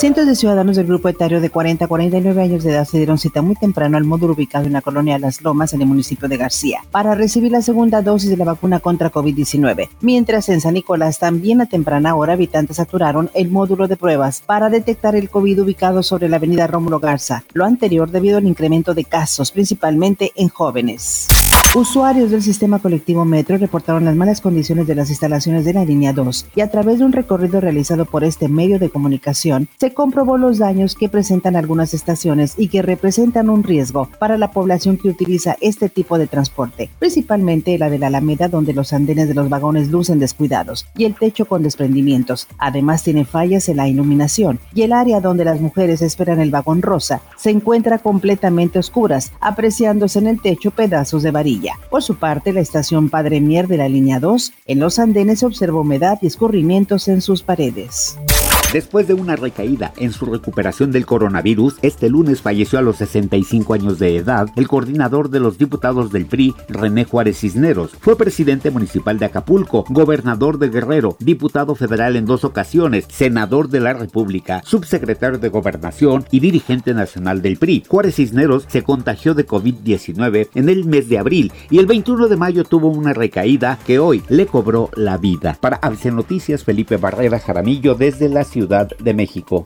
Cientos de ciudadanos del grupo etario de 40 a 49 años de edad se dieron cita muy temprano al módulo ubicado en la colonia Las Lomas, en el municipio de García, para recibir la segunda dosis de la vacuna contra COVID-19. Mientras en San Nicolás, también a temprana hora, habitantes saturaron el módulo de pruebas para detectar el COVID ubicado sobre la avenida Rómulo Garza, lo anterior debido al incremento de casos, principalmente en jóvenes. Usuarios del sistema colectivo Metro reportaron las malas condiciones de las instalaciones de la línea 2 y a través de un recorrido realizado por este medio de comunicación se comprobó los daños que presentan algunas estaciones y que representan un riesgo para la población que utiliza este tipo de transporte, principalmente la de la Alameda donde los andenes de los vagones lucen descuidados y el techo con desprendimientos. Además tiene fallas en la iluminación y el área donde las mujeres esperan el vagón rosa se encuentra completamente oscuras, apreciándose en el techo pedazos de varilla. Por su parte, la estación Padre Mier de la línea 2, en los andenes se observa humedad y escurrimientos en sus paredes. Después de una recaída en su recuperación del coronavirus, este lunes falleció a los 65 años de edad el coordinador de los diputados del PRI, René Juárez Cisneros. Fue presidente municipal de Acapulco, gobernador de Guerrero, diputado federal en dos ocasiones, senador de la República, subsecretario de Gobernación y dirigente nacional del PRI. Juárez Cisneros se contagió de COVID-19 en el mes de abril y el 21 de mayo tuvo una recaída que hoy le cobró la vida. Para ABC Noticias, Felipe Barrera Jaramillo desde la ciudad Ciudad de México.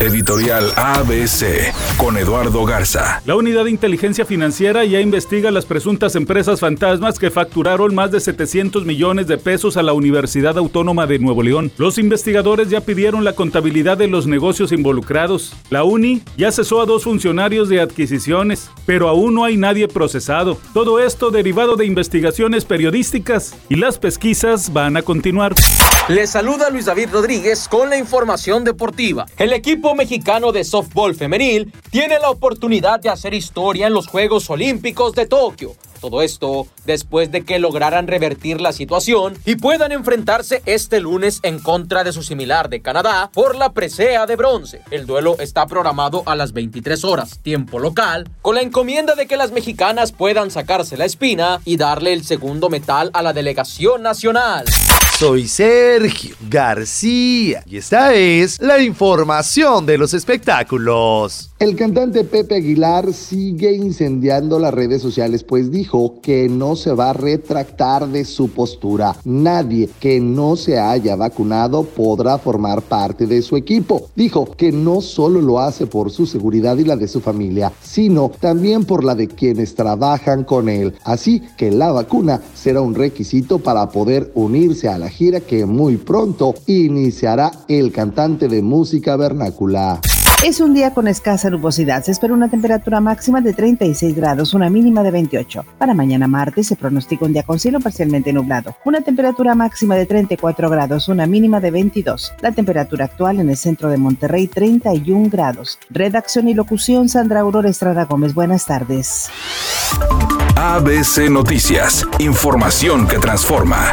Editorial ABC con Eduardo Garza. La Unidad de Inteligencia Financiera ya investiga las presuntas empresas fantasmas que facturaron más de 700 millones de pesos a la Universidad Autónoma de Nuevo León. Los investigadores ya pidieron la contabilidad de los negocios involucrados. La UNI ya cesó a dos funcionarios de adquisiciones, pero aún no hay nadie procesado. Todo esto derivado de investigaciones periodísticas y las pesquisas van a continuar. Les saluda Luis David Rodríguez con la información deportiva. El mexicano de softball femenil tiene la oportunidad de hacer historia en los Juegos Olímpicos de Tokio. Todo esto después de que lograran revertir la situación y puedan enfrentarse este lunes en contra de su similar de Canadá por la presea de bronce. El duelo está programado a las 23 horas, tiempo local, con la encomienda de que las mexicanas puedan sacarse la espina y darle el segundo metal a la delegación nacional. Soy Sergio García y esta es la información de los espectáculos. El cantante Pepe Aguilar sigue incendiando las redes sociales, pues dijo que no se va a retractar de su postura. Nadie que no se haya vacunado podrá formar parte de su equipo. Dijo que no solo lo hace por su seguridad y la de su familia, sino también por la de quienes trabajan con él. Así que la vacuna será un requisito para poder unirse a la gira que muy pronto iniciará el cantante de música vernácula. Es un día con escasa nubosidad. Se espera una temperatura máxima de 36 grados, una mínima de 28. Para mañana martes se pronostica un día con cielo parcialmente nublado. Una temperatura máxima de 34 grados, una mínima de 22. La temperatura actual en el centro de Monterrey 31 grados. Redacción y locución Sandra Aurora Estrada Gómez. Buenas tardes. ABC Noticias. Información que transforma.